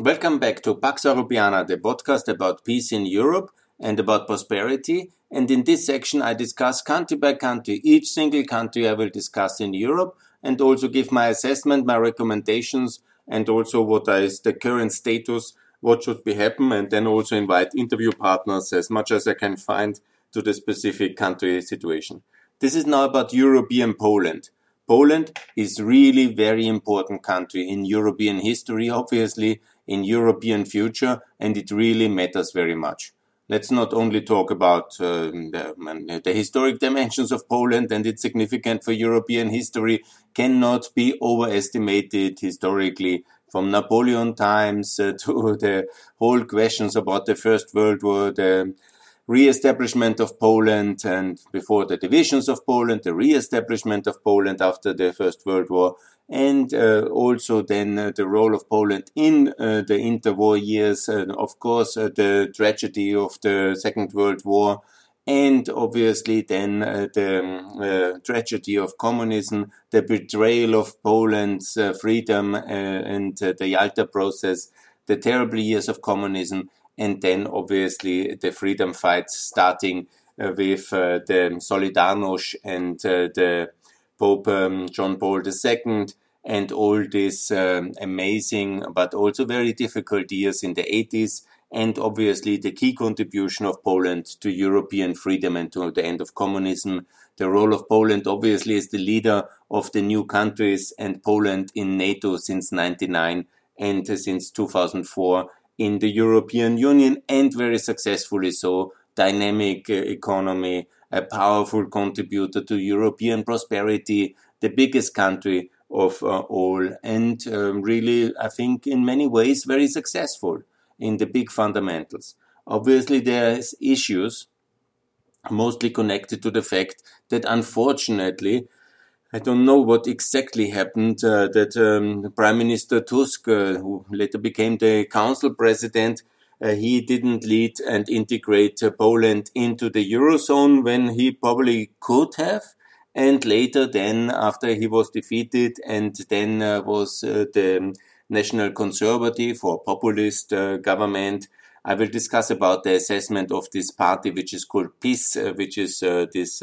Welcome back to Pax Europiana, the podcast about peace in Europe and about prosperity. And in this section, I discuss country by country, each single country I will discuss in Europe, and also give my assessment, my recommendations, and also what is the current status, what should be happen, and then also invite interview partners as much as I can find to the specific country situation. This is now about European Poland. Poland is really very important country in European history, obviously, in European future, and it really matters very much. Let's not only talk about uh, the, the, historic dimensions of Poland and its significance for European history cannot be overestimated historically from Napoleon times uh, to the whole questions about the First World War, the re-establishment of Poland and before the divisions of Poland, the re-establishment of Poland after the First World War, and uh, also then uh, the role of Poland in uh, the interwar years, and of course, uh, the tragedy of the Second World War, and obviously then uh, the um, uh, tragedy of communism, the betrayal of Poland's freedom and the Yalta process, the terrible years of communism, and then obviously the freedom fights starting with the Solidarność and the Pope um, John Paul II and all these um, amazing but also very difficult years in the 80s and obviously the key contribution of Poland to European freedom and to the end of communism. The role of Poland obviously is the leader of the new countries and Poland in NATO since 99 and since 2004 in the European Union and very successfully so dynamic uh, economy, a powerful contributor to European prosperity, the biggest country of uh, all, and um, really, I think, in many ways, very successful in the big fundamentals. Obviously, there's issues mostly connected to the fact that unfortunately, I don't know what exactly happened, uh, that um, Prime Minister Tusk, uh, who later became the council president, uh, he didn't lead and integrate uh, Poland into the Eurozone when he probably could have. And later then after he was defeated and then uh, was uh, the national conservative or populist government i will discuss about the assessment of this party which is called PiS which is this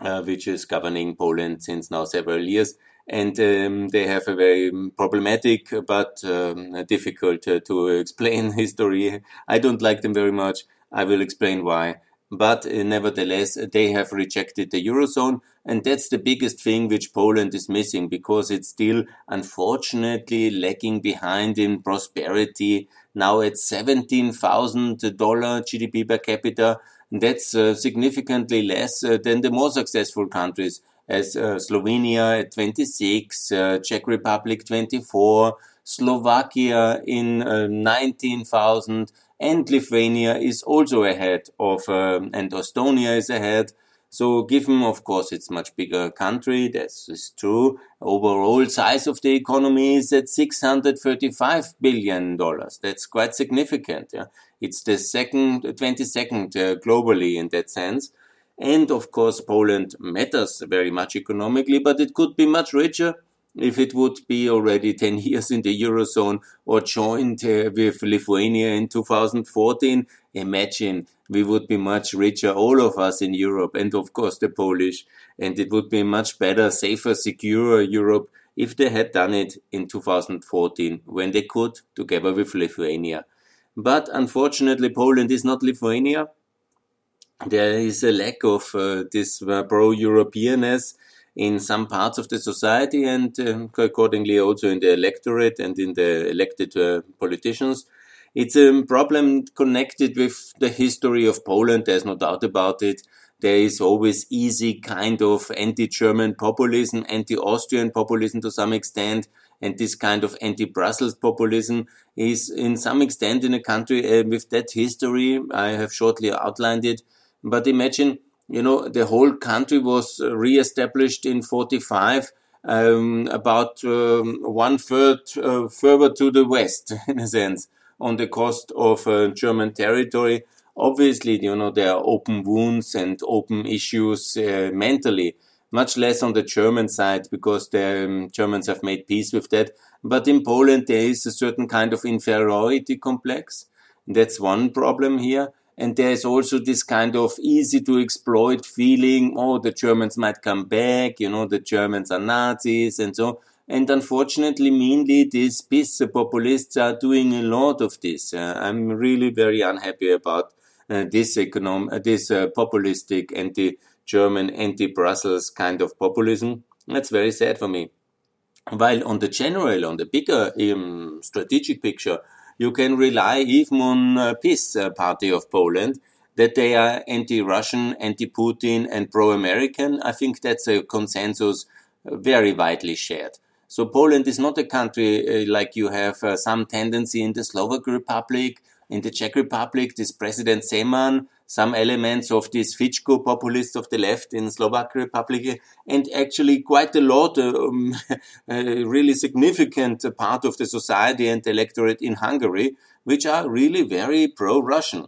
uh, which is governing poland since now several years. And um, they have a very problematic but um, difficult to explain history. I don't like them very much. I will explain why. But uh, nevertheless they have rejected the eurozone and that's the biggest thing which Poland is missing because it's still unfortunately lagging behind in prosperity. Now at $17,000 GDP per capita that's uh, significantly less uh, than the more successful countries as uh, Slovenia at 26 uh, Czech Republic 24 Slovakia in uh, 19,000 and Lithuania is also ahead of, um, and Estonia is ahead. So given, of course, it's much bigger country, this is true. Overall size of the economy is at 635 billion dollars. That's quite significant. Yeah? It's the second, 22nd uh, globally in that sense. And of course, Poland matters very much economically, but it could be much richer if it would be already 10 years in the Eurozone or joined uh, with Lithuania in 2014, imagine we would be much richer, all of us in Europe, and of course the Polish, and it would be much better, safer, secure Europe if they had done it in 2014 when they could, together with Lithuania. But unfortunately, Poland is not Lithuania. There is a lack of uh, this uh, pro-Europeanness in some parts of the society and um, accordingly also in the electorate and in the elected uh, politicians. It's a problem connected with the history of Poland. There's no doubt about it. There is always easy kind of anti-German populism, anti-Austrian populism to some extent. And this kind of anti-Brussels populism is in some extent in a country uh, with that history. I have shortly outlined it. But imagine you know, the whole country was uh, re-established in 45, um, about um, one third uh, further to the west, in a sense, on the coast of uh, German territory. Obviously, you know, there are open wounds and open issues uh, mentally, much less on the German side because the um, Germans have made peace with that. But in Poland, there is a certain kind of inferiority complex. That's one problem here. And there is also this kind of easy to exploit feeling, oh, the Germans might come back, you know, the Germans are Nazis and so. And unfortunately, mainly these PiS populists are doing a lot of this. Uh, I'm really very unhappy about uh, this economic, uh, this uh, populistic anti-German, anti-Brussels kind of populism. That's very sad for me. While on the general, on the bigger um, strategic picture, you can rely even on uh, PiS Party of Poland that they are anti-Russian, anti-Putin, and pro-American. I think that's a consensus very widely shared. So Poland is not a country uh, like you have uh, some tendency in the Slovak Republic, in the Czech Republic, this President Zeman, some elements of this Fico populists of the left in Slovak Republic, and actually quite a lot, um, a really significant part of the society and electorate in Hungary, which are really very pro-Russian.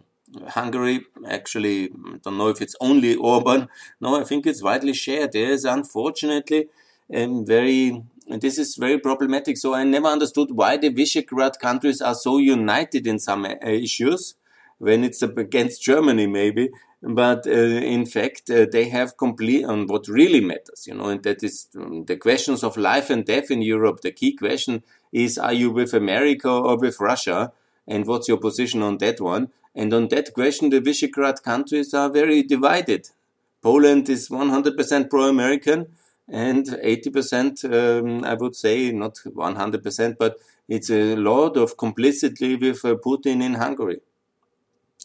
Hungary, actually, I don't know if it's only Orban. No, I think it's widely shared. There is unfortunately um, very and this is very problematic. So I never understood why the Visegrad countries are so united in some uh, issues when it's against Germany, maybe. But uh, in fact, uh, they have complete on what really matters, you know, and that is um, the questions of life and death in Europe. The key question is, are you with America or with Russia? And what's your position on that one? And on that question, the Visegrad countries are very divided. Poland is 100% pro-American and 80%, um, I would say, not 100%, but it's a lot of complicity with uh, Putin in Hungary.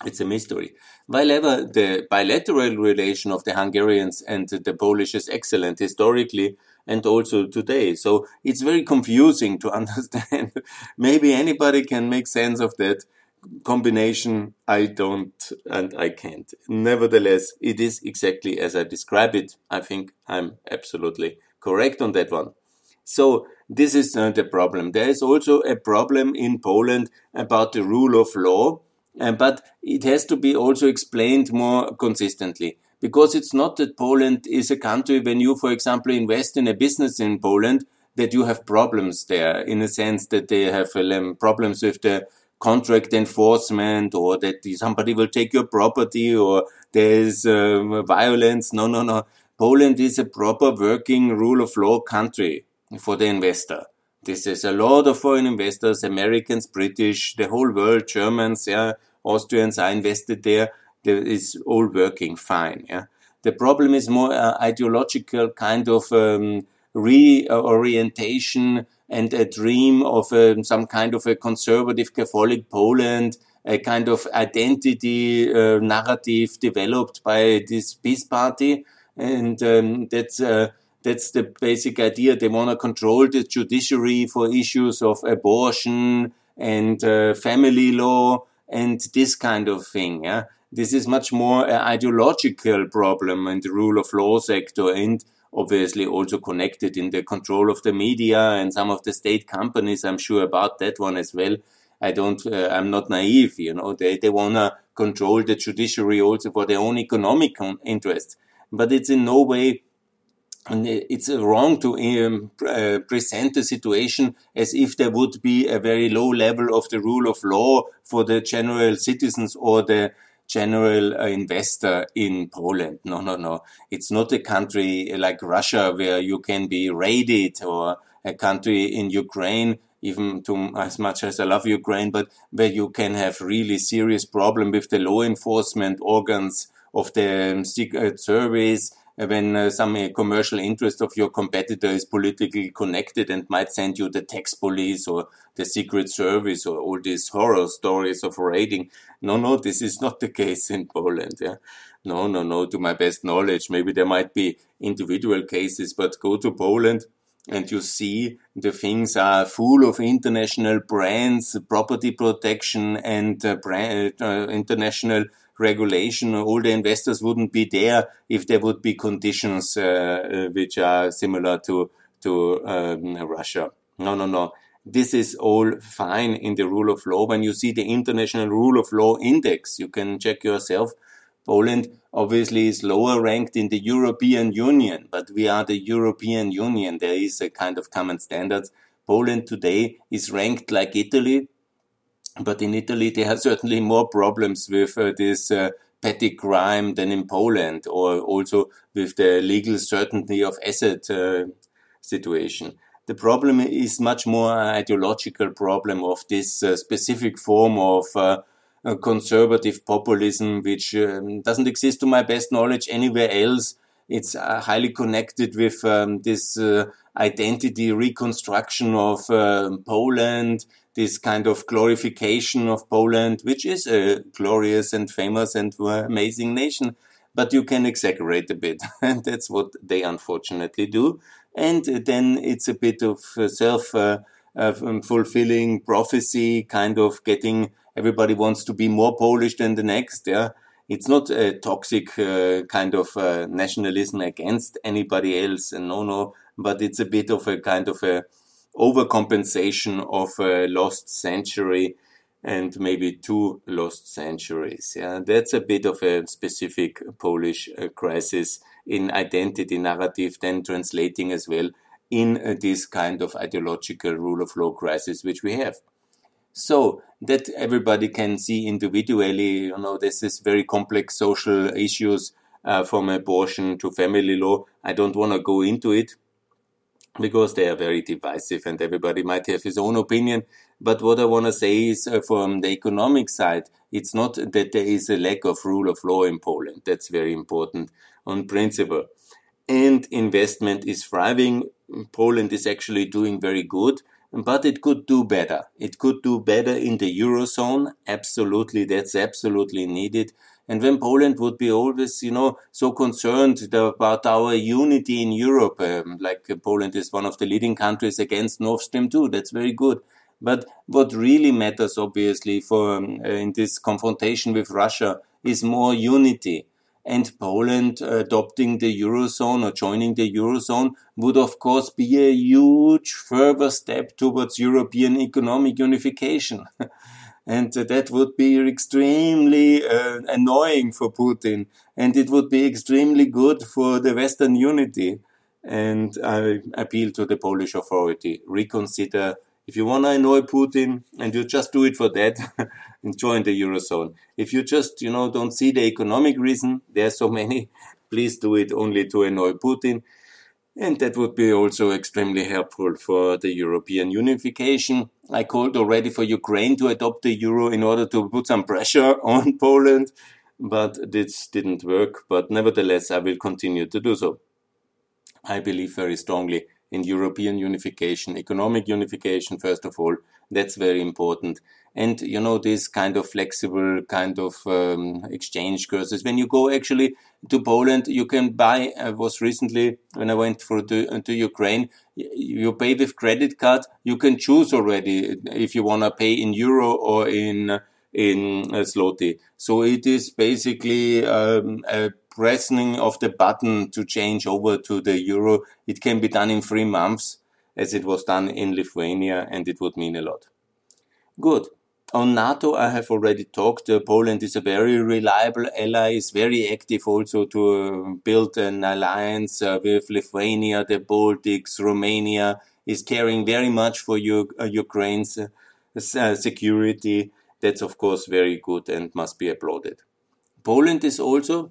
It's a mystery. While ever the bilateral relation of the Hungarians and the Polish is excellent historically and also today. So it's very confusing to understand. Maybe anybody can make sense of that combination. I don't and I can't. Nevertheless, it is exactly as I describe it. I think I'm absolutely correct on that one. So this is uh, the problem. There is also a problem in Poland about the rule of law, but it has to be also explained more consistently. Because it's not that Poland is a country when you, for example, invest in a business in Poland, that you have problems there in a sense that they have um, problems with the contract enforcement or that somebody will take your property or there's uh, violence. No, no, no. Poland is a proper working rule of law country for the investor. This is a lot of foreign investors, Americans, British, the whole world, Germans, yeah, Austrians are invested there. It's all working fine. Yeah. The problem is more uh, ideological kind of um, reorientation and a dream of a, some kind of a conservative Catholic Poland, a kind of identity uh, narrative developed by this PiS party. And um, that's, uh, that's the basic idea. They want to control the judiciary for issues of abortion and uh, family law and this kind of thing. Yeah? This is much more an ideological problem in the rule of law sector. And obviously also connected in the control of the media and some of the state companies. I'm sure about that one as well. I don't, uh, I'm not naive, you know, they, they want to control the judiciary also for their own economic interests. But it's in no way, it's wrong to um, uh, present the situation as if there would be a very low level of the rule of law for the general citizens or the general uh, investor in Poland. No, no, no. It's not a country like Russia where you can be raided or a country in Ukraine even to as much as I love Ukraine, but where you can have really serious problem with the law enforcement organs of the secret service when uh, some uh, commercial interest of your competitor is politically connected and might send you the tax police or the secret service or all these horror stories of raiding. No, no, this is not the case in Poland. Yeah. No, no, no, to my best knowledge. Maybe there might be individual cases, but go to Poland and you see the things are full of international brands, property protection and uh, brand, uh, international regulation, all the investors wouldn't be there if there would be conditions uh, uh, which are similar to to um, Russia. No, no, no. This is all fine in the rule of law. When you see the International Rule of Law Index, you can check yourself. Poland obviously is lower ranked in the European Union, but we are the European Union. There is a kind of common standards. Poland today is ranked like Italy, but in Italy there are certainly more problems with uh, this uh, petty crime than in Poland, or also with the legal certainty of asset uh, situation. The problem is much more an ideological problem of this uh, specific form of uh, conservative populism, which um, doesn't exist to my best knowledge anywhere else. It's uh, highly connected with um, this identity reconstruction of um, Poland, this kind of glorification of Poland, which is a glorious and famous and amazing nation. But you can exaggerate a bit, and that's what they unfortunately do. And then it's a bit of self uh, uh, fulfilling prophecy, kind of getting everybody wants to be more Polish than the next. Yeah, it's not a toxic uh, kind of uh, nationalism against anybody else. And no, no, but it's a bit of a kind of a overcompensation of a lost century and maybe two lost centuries. Yeah, that's a bit of a specific Polish uh, crisis in identity narrative, then translating as well in uh, this kind of ideological rule of law crisis which we have. So that everybody can see individually, you know, this is very complex social issues uh, from abortion to family law. I don't want to go into it because they are very divisive and everybody might have his own opinion. But what I want to say is uh, from the economic side, it's not that there is a lack of rule of law in Poland. That's very important on principle. And investment is thriving. Poland is actually doing very good but it could do better. It could do better in the Eurozone. Absolutely. That's absolutely needed. And when Poland would be always, you know, so concerned about our unity in Europe, um, like uh, Poland is one of the leading countries against Nord Stream 2, that's very good. But what really matters, obviously, for um, uh, in this confrontation with Russia is more unity and Poland adopting the Eurozone or joining the Eurozone would of course be a huge further step towards European economic unification. and that would be extremely uh, annoying for Putin and it would be extremely good for the Western unity. And I appeal to the Polish authority, reconsider if you want to annoy Putin and you just do it for that, and join the Eurozone. If you just, you know, don't see the economic reason, there are so many, please do it only to annoy Putin. And that would be also extremely helpful for the European unification. I called already for Ukraine to adopt the euro in order to put some pressure on Poland, but this didn't work. But nevertheless, I will continue to do so. I believe very strongly in European unification, economic unification, first of all. That's very important. And, you know, this kind of flexible kind of um, exchange courses. When you go actually to Poland, you can buy, I was recently, when I went for to, to Ukraine, you pay with credit card. You can choose already if you want to pay in euro or in, in uh, zloty. So it is basically um, a pressing of the button to change over to the euro, it can be done in three months, as it was done in Lithuania, and it would mean a lot. Good. On NATO, I have already talked. Uh, Poland is a very reliable ally, is very active also to uh, build an alliance uh, with Lithuania, the Baltics, Romania, is caring very much for U- uh, Ukraine's security. That's, of course, very good and must be applauded. Poland is also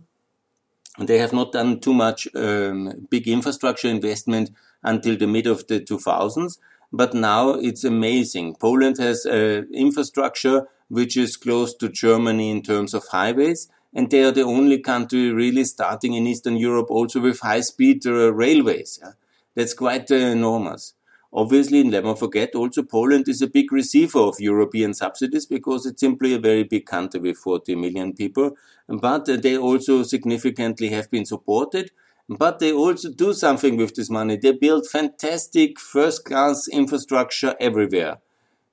they have not done too much um, big infrastructure investment until the mid of the 2000s, but now it's amazing. Poland has uh, infrastructure which is close to Germany in terms of highways, and they are the only country really starting in Eastern Europe also with high-speed uh, railways. Yeah? That's quite uh, enormous. Obviously, let never forget also Poland is a big receiver of European subsidies because it's simply a very big country with 40 million people. But they also significantly have been supported. But they also do something with this money. They build fantastic first class infrastructure everywhere.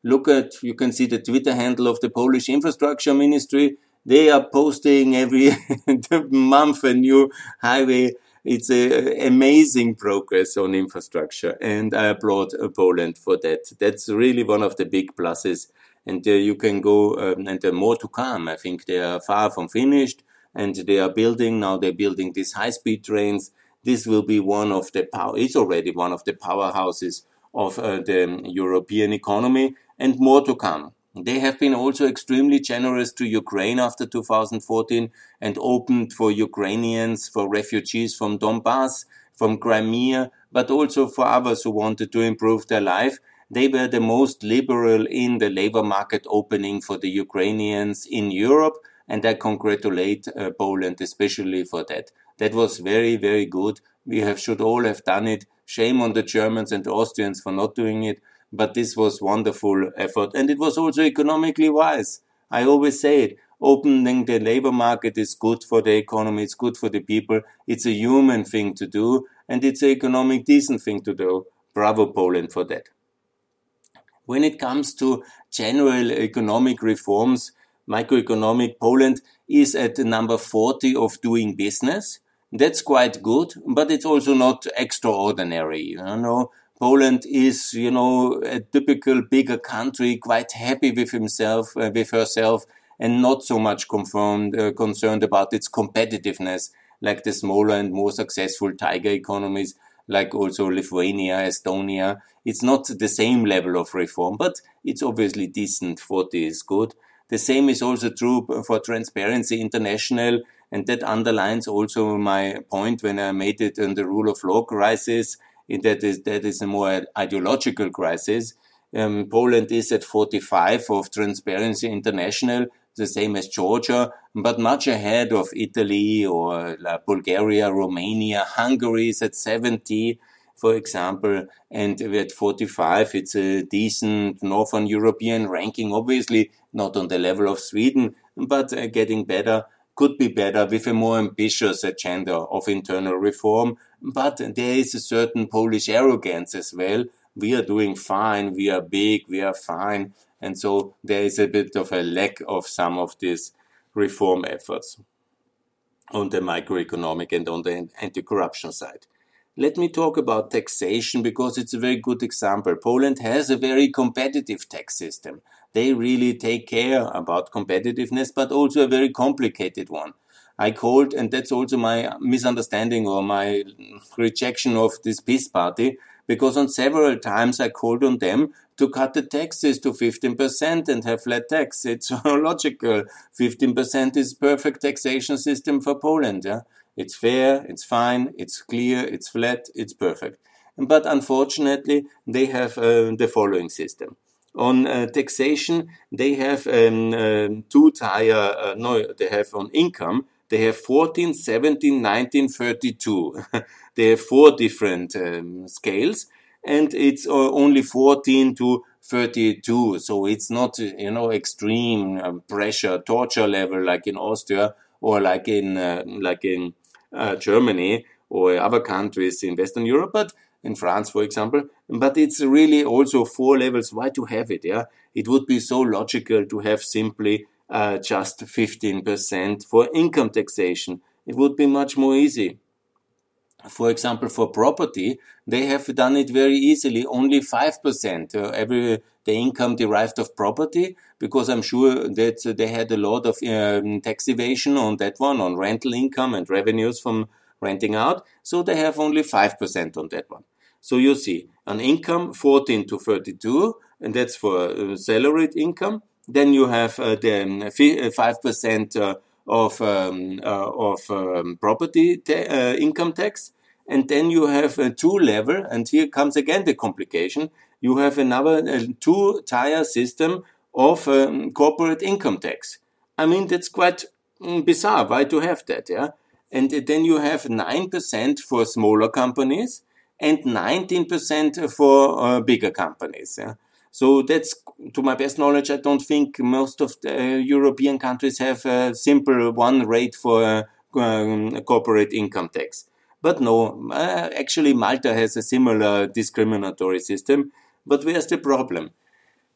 Look at, you can see the Twitter handle of the Polish infrastructure ministry. They are posting every month a new highway it's a amazing progress on infrastructure, and I applaud uh, Poland for that. That's really one of the big pluses. And uh, you can go, um, and there are more to come. I think they are far from finished. And they are building now. They're building these high-speed trains. This will be one of the power. It's already one of the powerhouses of uh, the European economy, and more to come. They have been also extremely generous to Ukraine after 2014 and opened for Ukrainians, for refugees from Donbass, from Crimea, but also for others who wanted to improve their life. They were the most liberal in the labor market opening for the Ukrainians in Europe, and I congratulate uh, Poland especially for that. That was very, very good. We have, should all have done it. Shame on the Germans and Austrians for not doing it but this was wonderful effort and it was also economically wise. I always say it. Opening the labor market is good for the economy. It's good for the people. It's a human thing to do and it's an economic decent thing to do. Bravo Poland for that. When it comes to general economic reforms, microeconomic Poland is at number 40 of doing business. That's quite good, but it's also not extraordinary. You know, Poland is, you know, a typical bigger country, quite happy with himself, uh, with herself, and not so much confirmed, uh, concerned about its competitiveness, like the smaller and more successful tiger economies, like also Lithuania, Estonia. It's not the same level of reform, but it's obviously decent. 40 is good. The same is also true for Transparency International, and that underlines also my point when I made it on the rule of law crisis that is that is a more ideological crisis. Um, Poland is at 45 of Transparency International, the same as Georgia, but much ahead of Italy or uh, Bulgaria, Romania. Hungary is at 70, for example, and at 45, it's a decent Northern European ranking. Obviously, not on the level of Sweden, but uh, getting better could be better with a more ambitious agenda of internal reform. But there is a certain Polish arrogance as well. We are doing fine. We are big. We are fine. And so there is a bit of a lack of some of these reform efforts on the microeconomic and on the anti-corruption side. Let me talk about taxation because it's a very good example. Poland has a very competitive tax system. They really take care about competitiveness, but also a very complicated one. I called, and that's also my misunderstanding or my rejection of this PiS party, because on several times I called on them to cut the taxes to 15% and have flat tax. It's logical. 15% is perfect taxation system for Poland. Yeah? It's fair, it's fine, it's clear, it's flat, it's perfect. But unfortunately, they have uh, the following system on uh, taxation, they have um, uh, two tier, uh, no, they have on income, they have 14, 17, 19, 32. they have four different um, scales and it's uh, only 14 to 32. So it's not, you know, extreme um, pressure, torture level like in Austria or like in, uh, like in uh, Germany or other countries in Western Europe, but in France, for example. But it's really also four levels. Why to have it? Yeah, it would be so logical to have simply uh, just 15% for income taxation. It would be much more easy. For example, for property, they have done it very easily. Only 5% uh, every the income derived of property, because I'm sure that they had a lot of um, tax evasion on that one, on rental income and revenues from renting out. So they have only 5% on that one. So you see an income 14 to 32, and that's for uh, salaried income. Then you have uh, the 5% um, uh, uh, of, um, uh, of um, property uh, income tax. And then you have a two level, and here comes again the complication. You have another two tier system of um, corporate income tax. I mean, that's quite mm, bizarre. Why to have that? Yeah. And then you have 9% for smaller companies and 19% for uh, bigger companies. Yeah? So that's, to my best knowledge, I don't think most of the uh, European countries have a simple one rate for uh, um, corporate income tax. But no, uh, actually Malta has a similar discriminatory system. But where's the problem?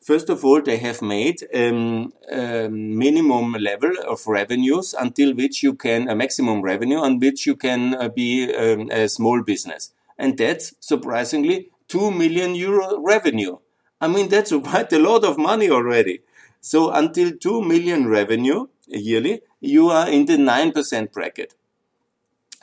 First of all, they have made um, a minimum level of revenues until which you can, a maximum revenue on which you can uh, be um, a small business. And that's surprisingly 2 million euro revenue. I mean, that's quite a lot of money already. So until 2 million revenue yearly, you are in the 9% bracket.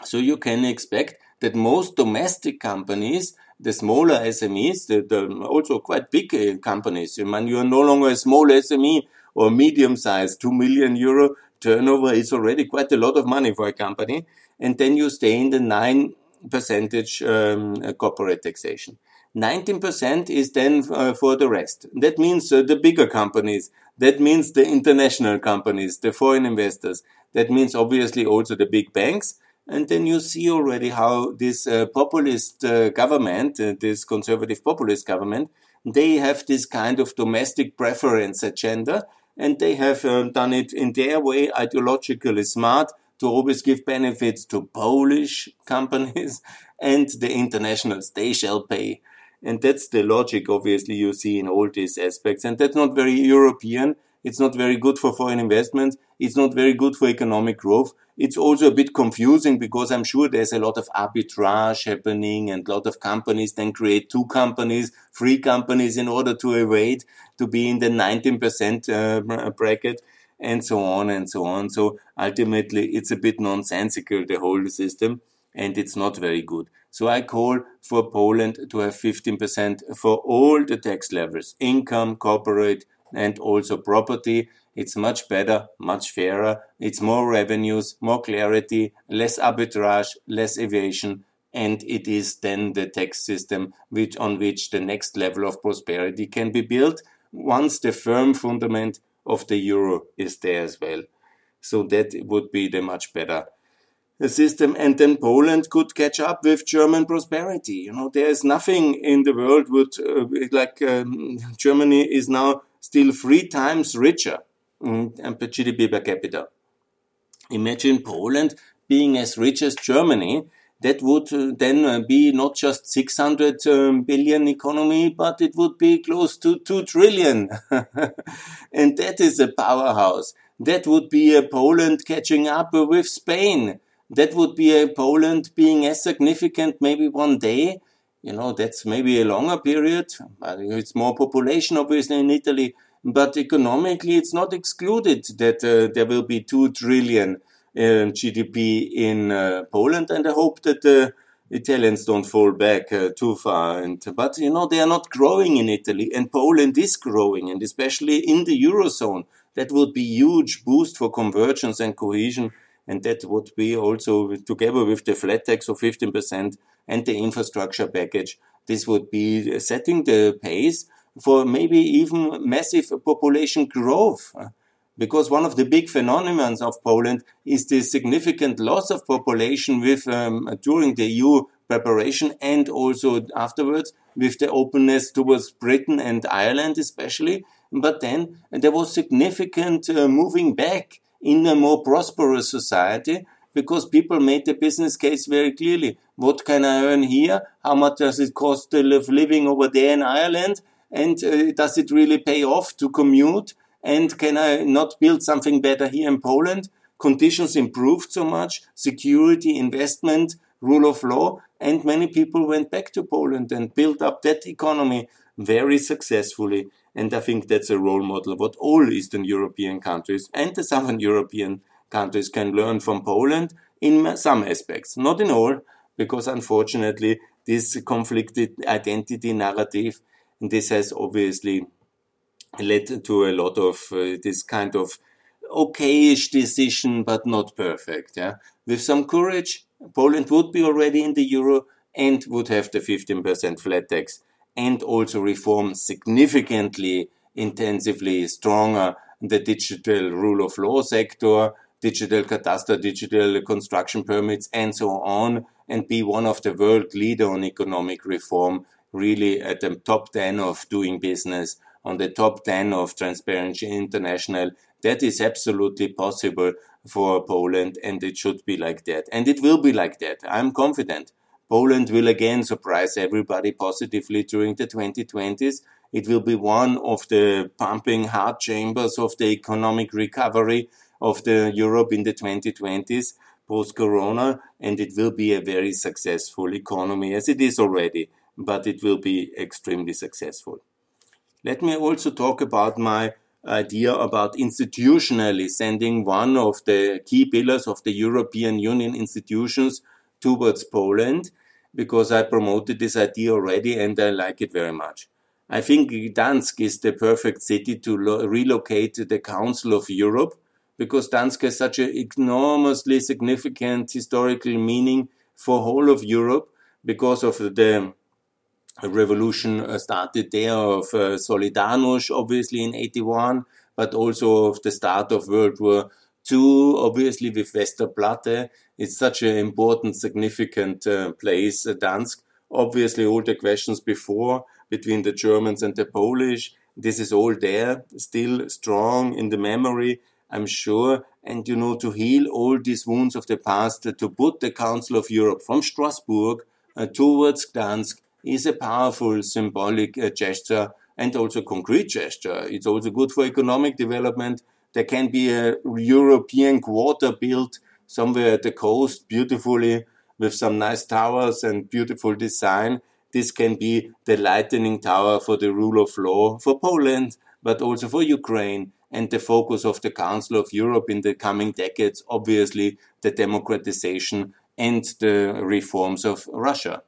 So you can expect that most domestic companies, the smaller SMEs, the, the also quite big uh, companies, I mean, you are no longer a small SME or medium sized, 2 million euro turnover is already quite a lot of money for a company. And then you stay in the 9 percentage um, corporate taxation. 19% is then uh, for the rest. That means uh, the bigger companies. That means the international companies, the foreign investors. That means obviously also the big banks. And then you see already how this uh, populist uh, government, uh, this conservative populist government, they have this kind of domestic preference agenda. And they have um, done it in their way, ideologically smart, to always give benefits to Polish companies and the internationals. They shall pay. And that's the logic, obviously, you see in all these aspects. And that's not very European. It's not very good for foreign investment. It's not very good for economic growth. It's also a bit confusing because I'm sure there's a lot of arbitrage happening and a lot of companies then create two companies, three companies in order to evade to be in the 19% uh, bracket and so on and so on. So ultimately it's a bit nonsensical, the whole system, and it's not very good. So I call for Poland to have 15% for all the tax levels, income, corporate, and also property. It's much better, much fairer. It's more revenues, more clarity, less arbitrage, less evasion, and it is then the tax system which on which the next level of prosperity can be built once the firm fundament of the euro is there as well. So that would be the much better system, and then Poland could catch up with German prosperity. You know, there is nothing in the world would uh, like um, Germany is now still three times richer um, per GDP per capita. Imagine Poland being as rich as Germany. That would uh, then uh, be not just 600 um, billion economy, but it would be close to 2 trillion. and that is a powerhouse. That would be a Poland catching up with Spain that would be a Poland being as significant maybe one day. You know, that's maybe a longer period. It's more population, obviously, in Italy. But economically, it's not excluded that uh, there will be 2 trillion uh, GDP in uh, Poland. And I hope that the Italians don't fall back uh, too far. And, but, you know, they are not growing in Italy. And Poland is growing, and especially in the Eurozone. That would be huge boost for convergence and cohesion and that would be also together with the flat tax of 15% and the infrastructure package. This would be setting the pace for maybe even massive population growth. Because one of the big phenomena of Poland is the significant loss of population with um, during the EU preparation and also afterwards with the openness towards Britain and Ireland especially. But then there was significant uh, moving back in a more prosperous society because people made the business case very clearly. What can I earn here? How much does it cost to live living over there in Ireland? And uh, does it really pay off to commute? And can I not build something better here in Poland? Conditions improved so much, security, investment, rule of law, and many people went back to Poland and built up that economy very successfully. And I think that's a role model what all Eastern European countries and the Southern European countries can learn from Poland in some aspects, not in all, because unfortunately this conflicted identity narrative, this has obviously led to a lot of uh, this kind of okayish decision, but not perfect. Yeah, with some courage, Poland would be already in the euro and would have the 15% flat tax and also reform significantly, intensively stronger the digital rule of law sector, digital cadastre, digital construction permits, and so on, and be one of the world leader on economic reform, really at the top 10 of doing business, on the top 10 of Transparency International. That is absolutely possible for Poland, and it should be like that. And it will be like that. I'm confident. Poland will again surprise everybody positively during the 2020s. It will be one of the pumping heart chambers of the economic recovery of the Europe in the 2020s post corona and it will be a very successful economy as it is already but it will be extremely successful let me also talk about my idea about institutionally sending one of the key pillars of the European Union institutions towards Poland because I promoted this idea already and I like it very much. I think Gdansk is the perfect city to relocate the Council of Europe because Gdansk has such an enormously significant historical meaning for whole of Europe because of the revolution uh, started there of uh, Solidarność, obviously in 81, but also of the start of World War II, obviously with Westerplatte. It's such an important, significant uh, place, uh, Dansk. Obviously, all the questions before between the Germans and the Polish, this is all there, still strong in the memory, I'm sure. And, you know, to heal all these wounds of the past, uh, to put the Council of Europe from Strasbourg uh, towards Gdansk is a powerful symbolic uh, gesture and also concrete gesture. It's also good for economic development. There can be a European quarter built somewhere at the coast beautifully with some nice towers and beautiful design. This can be the lightning tower for the rule of law for Poland, but also for Ukraine and the focus of the Council of Europe in the coming decades, obviously the democratization and the reforms of Russia.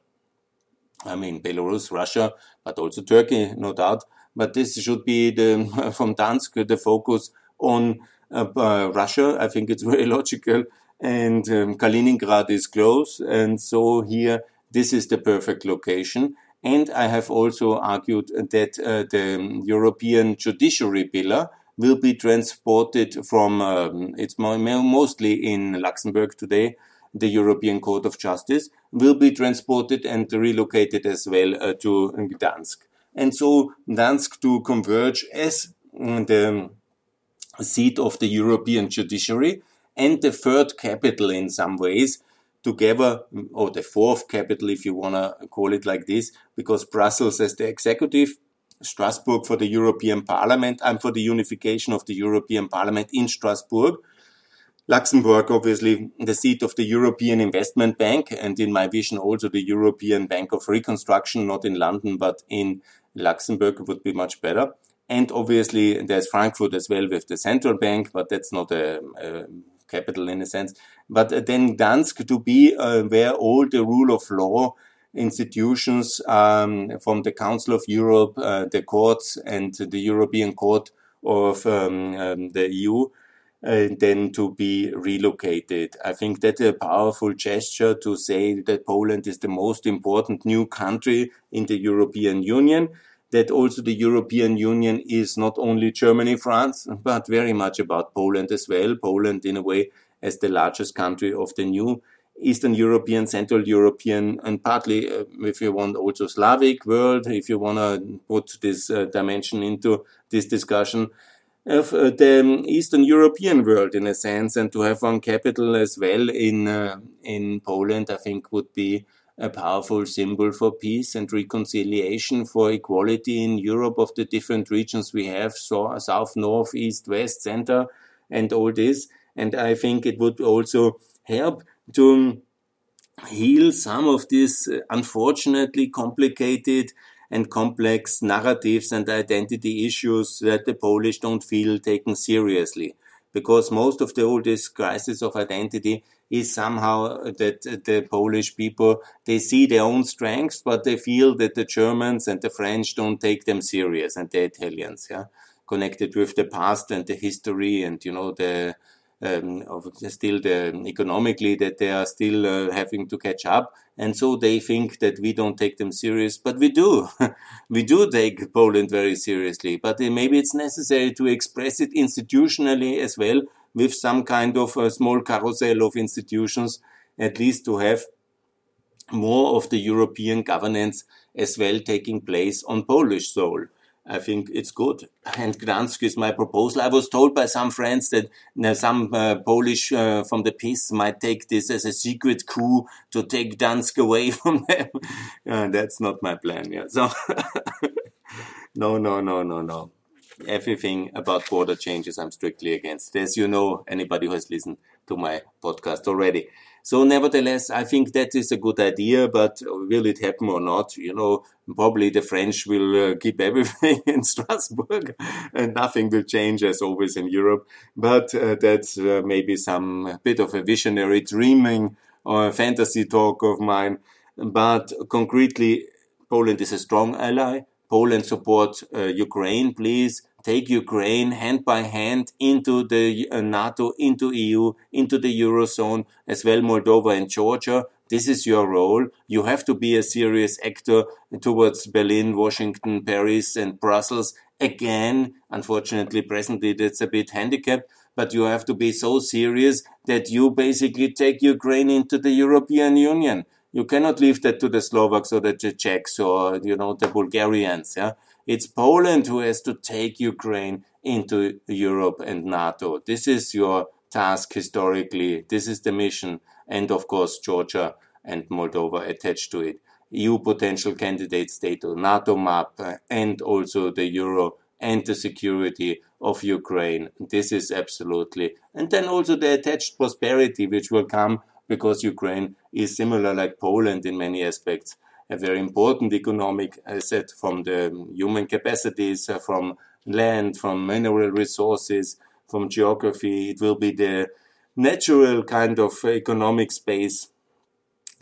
I mean, Belarus, Russia, but also Turkey, no doubt. But this should be the, from Dansk, the focus on uh, uh, Russia. I think it's very logical. And um, Kaliningrad is close. And so here, this is the perfect location. And I have also argued that uh, the European judiciary pillar will be transported from, um, it's mostly in Luxembourg today, the European Court of Justice, will be transported and relocated as well uh, to Gdansk. And so Gdansk to converge as mm, the seat of the European judiciary and the third capital in some ways together, or the fourth capital if you want to call it like this, because Brussels as the executive, Strasbourg for the European Parliament, and for the unification of the European Parliament in Strasbourg, Luxembourg, obviously, the seat of the European Investment Bank, and in my vision, also the European Bank of Reconstruction, not in London, but in Luxembourg would be much better. And obviously, there's Frankfurt as well with the central bank, but that's not a, a capital in a sense. But then Dansk to be uh, where all the rule of law institutions um, from the Council of Europe, uh, the courts, and the European Court of um, um, the EU and then to be relocated. I think that's a powerful gesture to say that Poland is the most important new country in the European Union. That also the European Union is not only Germany, France, but very much about Poland as well. Poland, in a way, as the largest country of the new Eastern European, Central European, and partly, uh, if you want, also Slavic world, if you want to put this uh, dimension into this discussion of uh, the Eastern European world in a sense, and to have one capital as well in uh, in Poland, I think would be a powerful symbol for peace and reconciliation, for equality in Europe of the different regions we have, so south, north, east, west, center, and all this. And I think it would also help to heal some of these uh, unfortunately complicated and complex narratives and identity issues that the Polish don't feel taken seriously. Because most of the oldest crisis of identity is somehow that the Polish people, they see their own strengths, but they feel that the Germans and the French don't take them serious and the Italians, yeah, connected with the past and the history and, you know, the, um, of still the economically that they are still uh, having to catch up, and so they think that we don't take them serious, but we do. we do take Poland very seriously, but uh, maybe it's necessary to express it institutionally as well, with some kind of a small carousel of institutions, at least to have more of the European governance as well taking place on Polish soil. I think it's good. And Gdansk is my proposal. I was told by some friends that some uh, Polish uh, from the PiS might take this as a secret coup to take Gdansk away from them. uh, that's not my plan. Yeah. So, no, no, no, no, no. Everything about border changes, I'm strictly against. As you know, anybody who has listened to my podcast already. So nevertheless, I think that is a good idea, but will it happen or not? You know, probably the French will uh, keep everything in Strasbourg and nothing will change as always in Europe. But uh, that's uh, maybe some bit of a visionary dreaming or fantasy talk of mine. But concretely, Poland is a strong ally. Poland support uh, Ukraine, please take Ukraine hand by hand into the uh, NATO, into EU, into the Eurozone, as well Moldova and Georgia. This is your role. You have to be a serious actor towards Berlin, Washington, Paris, and Brussels. Again, unfortunately, presently that's a bit handicapped, but you have to be so serious that you basically take Ukraine into the European Union. You cannot leave that to the Slovaks or the Czechs or, you know, the Bulgarians. Yeah. It's Poland who has to take Ukraine into Europe and NATO. This is your task historically. This is the mission. And of course, Georgia and Moldova attached to it. EU potential candidate NATO map, uh, and also the Euro and the security of Ukraine. This is absolutely. And then also the attached prosperity, which will come because Ukraine is similar like Poland in many aspects a very important economic asset from the human capacities, uh, from land, from mineral resources, from geography. It will be the natural kind of economic space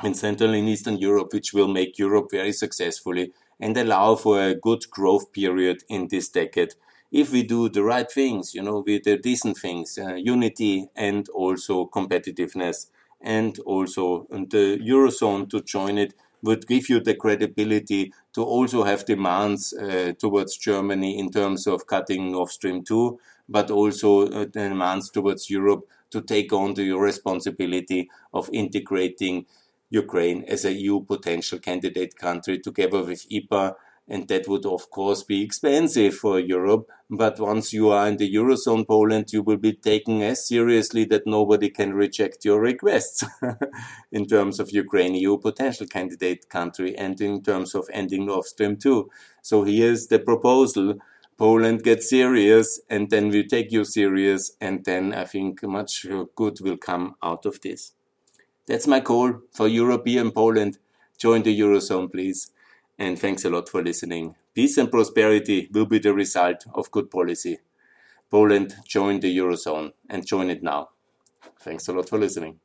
in Central and Eastern Europe, which will make Europe very successfully and allow for a good growth period in this decade. If we do the right things, you know, with the decent things, uh, unity and also competitiveness, and also the Eurozone to join it would give you the credibility to also have demands uh, towards Germany in terms of cutting Nord Stream 2, but also uh, demands towards Europe to take on the responsibility of integrating Ukraine as a EU potential candidate country together with IPA and that would of course be expensive for Europe. But once you are in the Eurozone, Poland, you will be taken as seriously that nobody can reject your requests in terms of Ukraine, EU potential candidate country, and in terms of ending Nord Stream 2. So here's the proposal. Poland gets serious, and then we take you serious, and then I think much good will come out of this. That's my call for European Poland. Join the Eurozone, please and thanks a lot for listening. Peace and prosperity will be the result of good policy. Poland join the Eurozone and join it now. Thanks a lot for listening.